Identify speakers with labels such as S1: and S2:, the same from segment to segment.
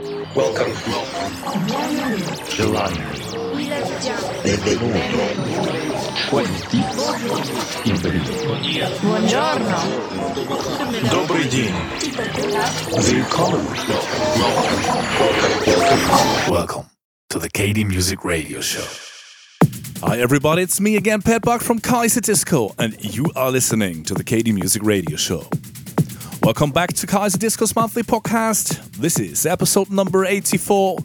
S1: Welcome.
S2: Gelano. Benvenuto. Quanti.
S3: Buongiorno.
S4: Добрый день.
S2: Willkommen.
S5: Welcome. Welcome to the KD Music Radio Show. Hi everybody, it's me again, Pat Buck from Kaiserdisco, and you are listening to the KD Music Radio Show. Welcome back to Kaiserdisco's monthly podcast. This is episode number 84,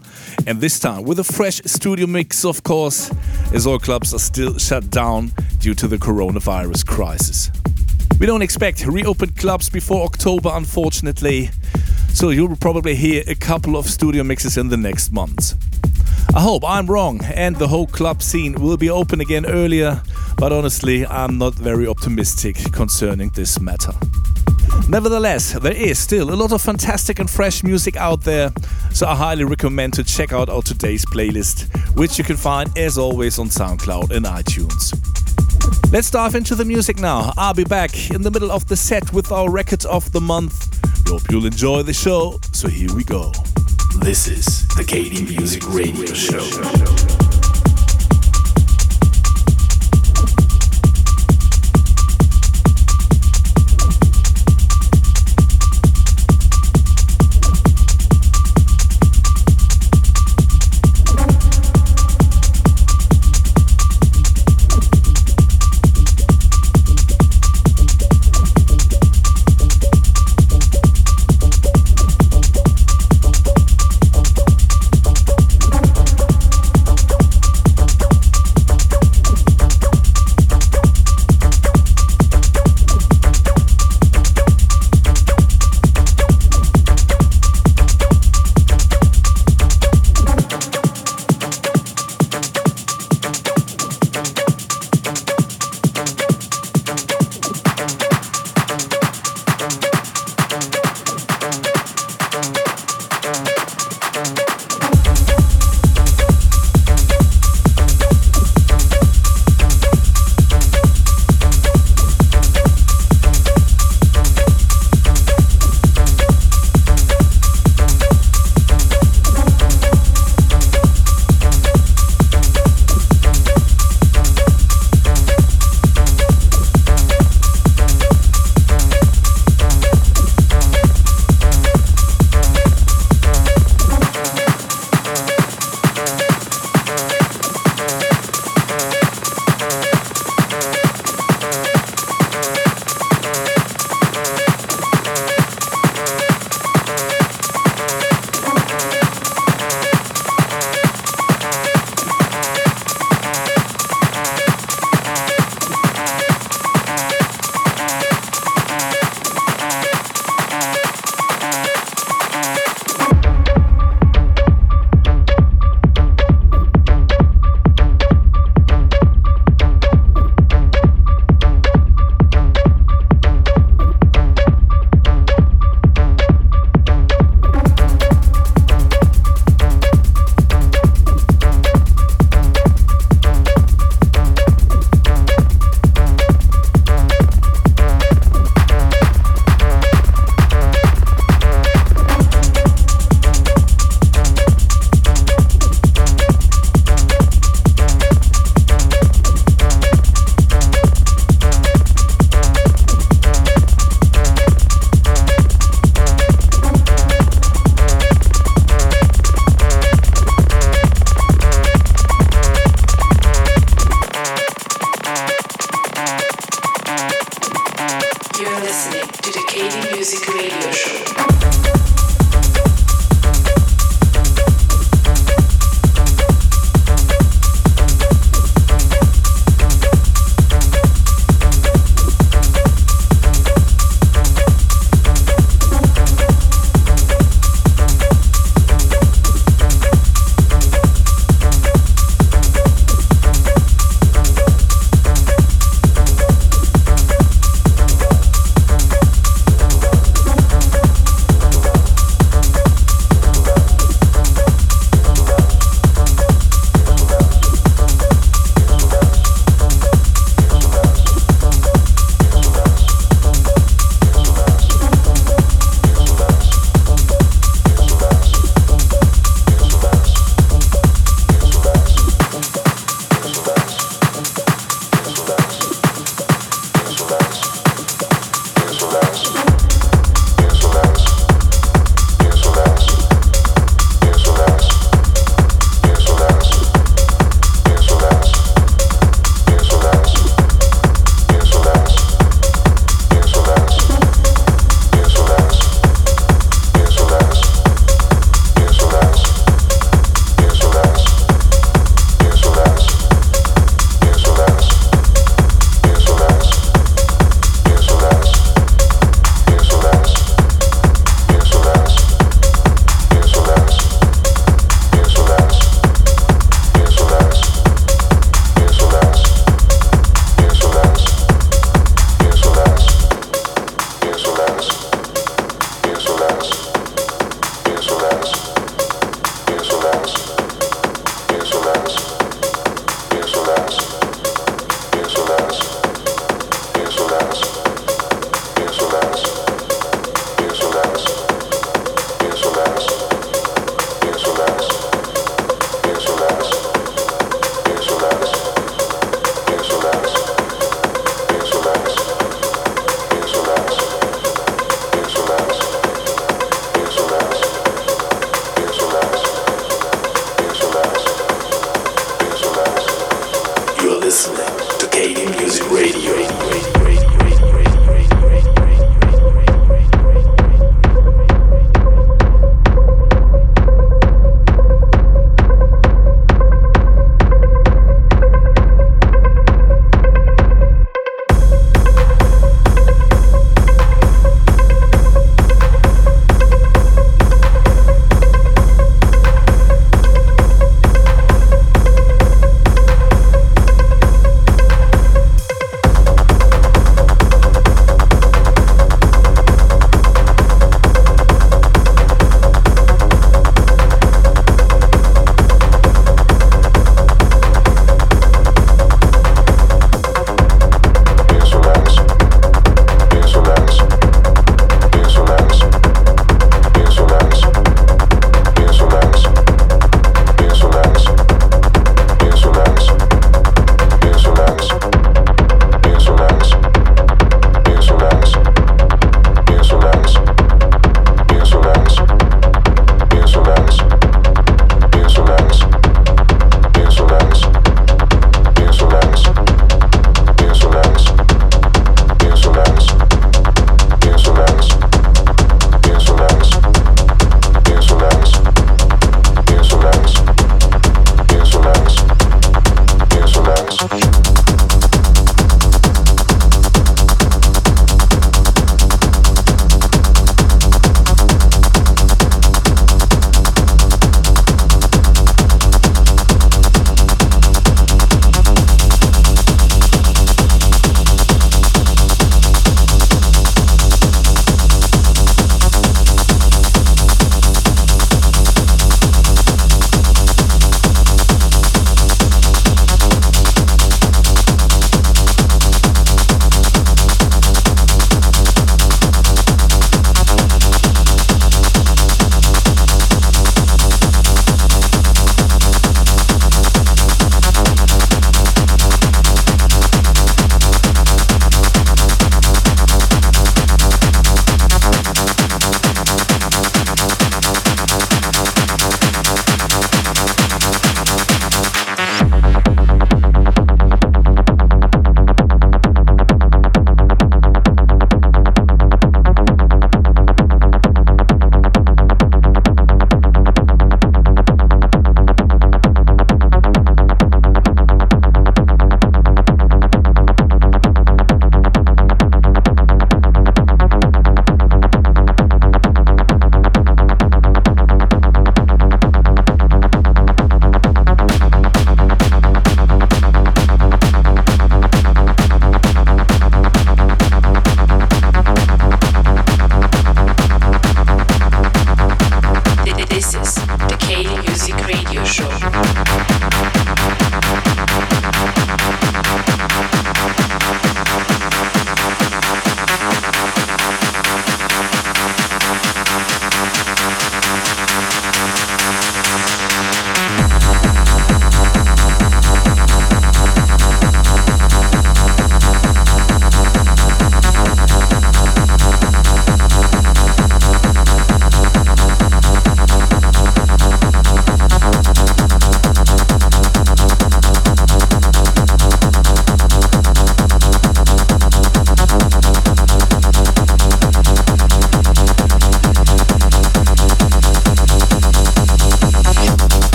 S5: and this time with a fresh studio mix, of course, as all clubs are still shut down due to the coronavirus crisis. We don't expect reopened clubs before October, unfortunately, so you'll probably hear a couple of studio mixes in the next months. I hope I'm wrong and the whole club scene will be open again earlier, but honestly, I'm not very optimistic concerning this matter. Nevertheless, there is still a lot of fantastic and fresh music out there, so I highly recommend to check out our today's playlist, which you can find as always on SoundCloud and iTunes. Let's dive into the music now. I'll be back in the middle of the set with our record of the month. Hope you'll enjoy the show, so here we go.
S4: This is the KD Music Radio Show.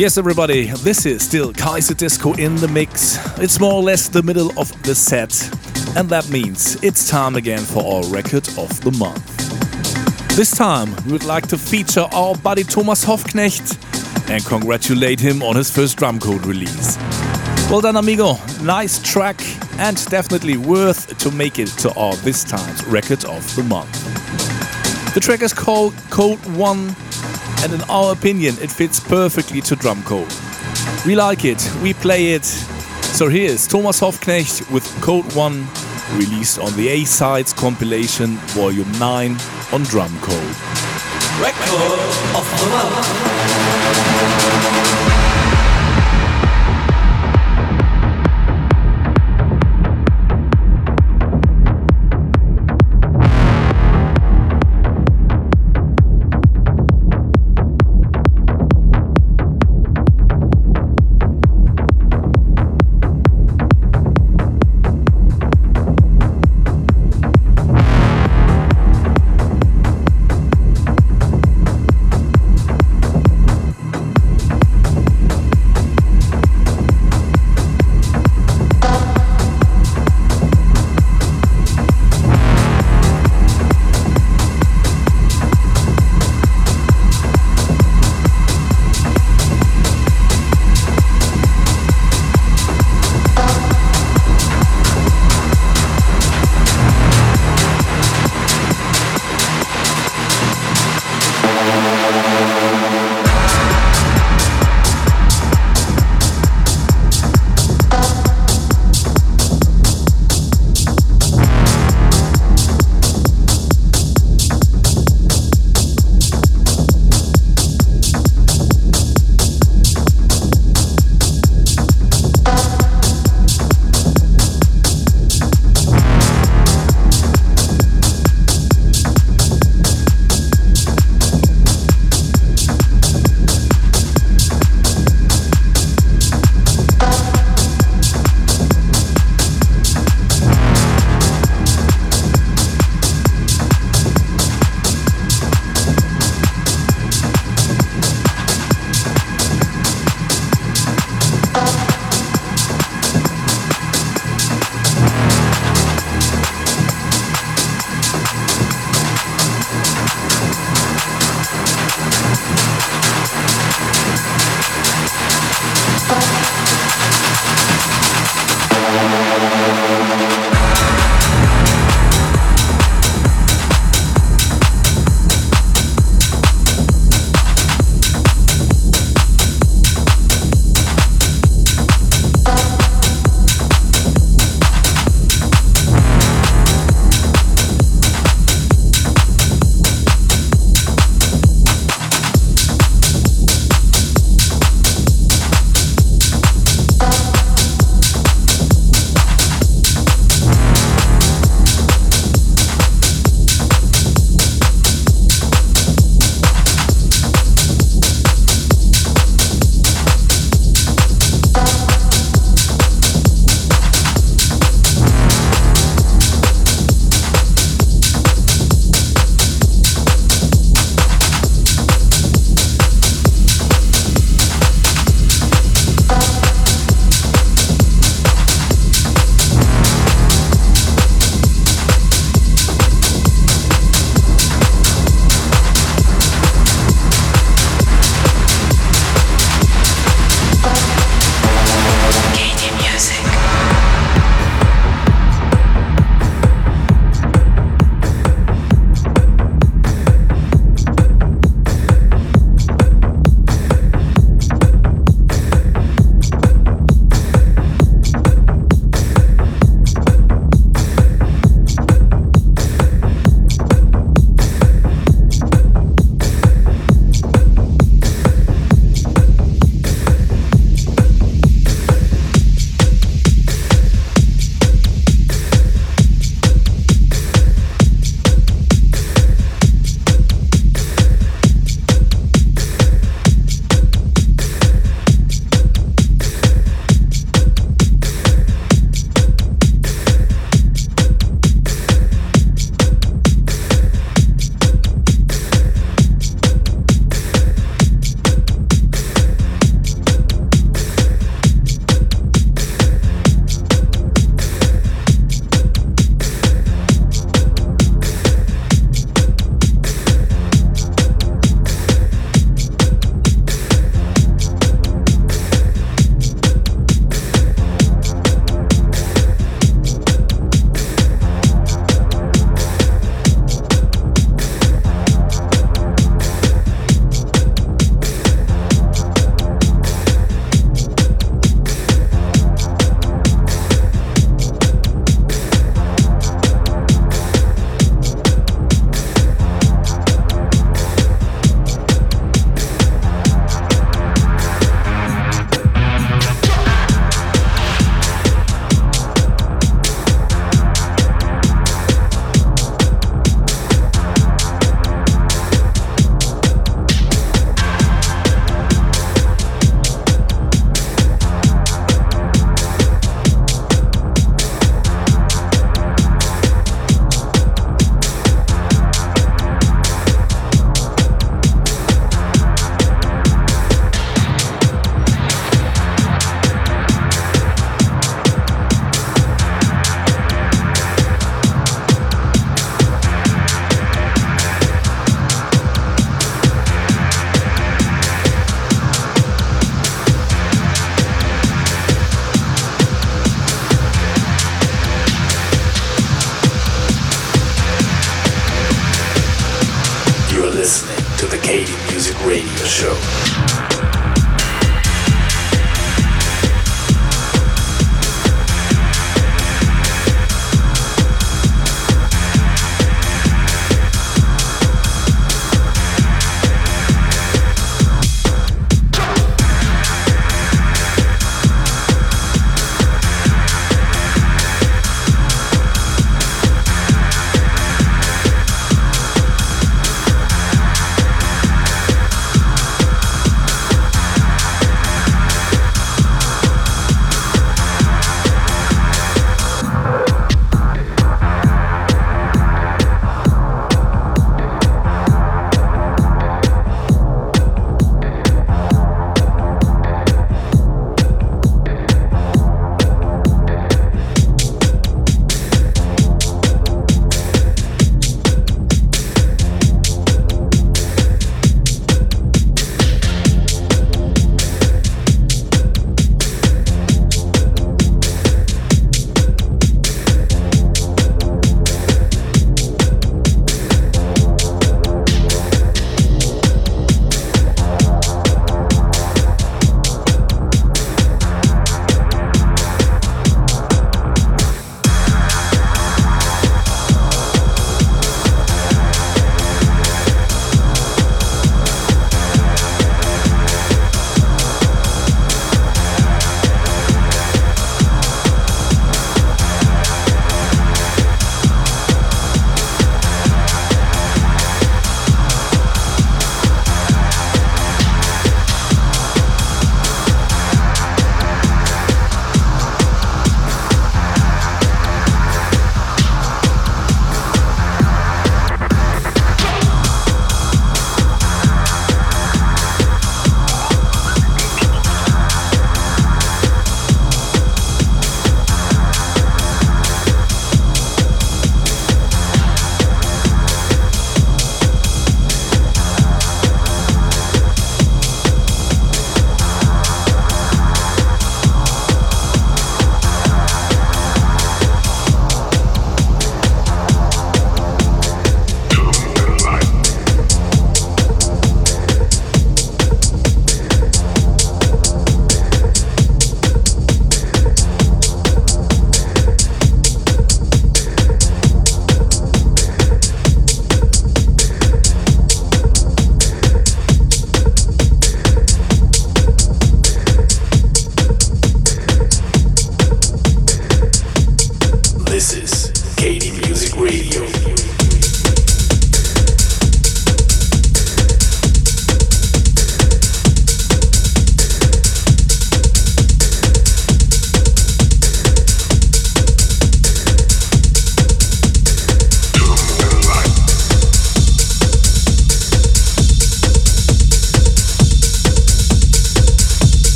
S5: Yes, everybody, this is still Kaiserdisco in the mix. It's more or less the middle of the set, and that means it's time again for our record of the month. This time, we would like to feature our buddy Thomas Hoffknecht and congratulate him on his first Drumcode release. Well done, amigo. Nice track, and definitely worth to make it to our this time's record of the month. The track is called Code 1 and in our opinion, it fits perfectly to Drumcode. We like it, we play it. So here's Thomas Hoffknecht with Code 1, released on the A Sides compilation, Volume 9 on Drumcode.
S1: Record of the.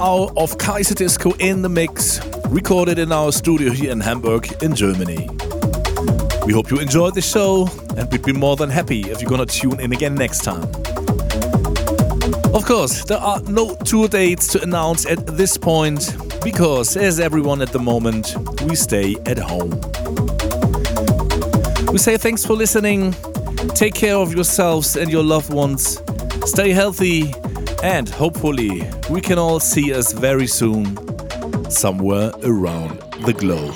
S5: Hour of Kaiserdisco in the mix, recorded in our studio here in Hamburg, in Germany. We hope you enjoyed the show, and we'd be more than happy if you're gonna tune in again next time. Of course, there are no tour dates to announce at this point, because as everyone at the moment, we stay at home. We say thanks for listening. Take care of yourselves and your loved ones. Stay healthy, and hopefully, we can all see us very soon somewhere around the globe.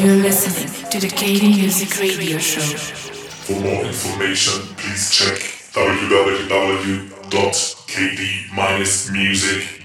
S3: You're listening to the KD Music Radio Show.
S6: For more information, please check www.kd-music.net.
S4: KD Music.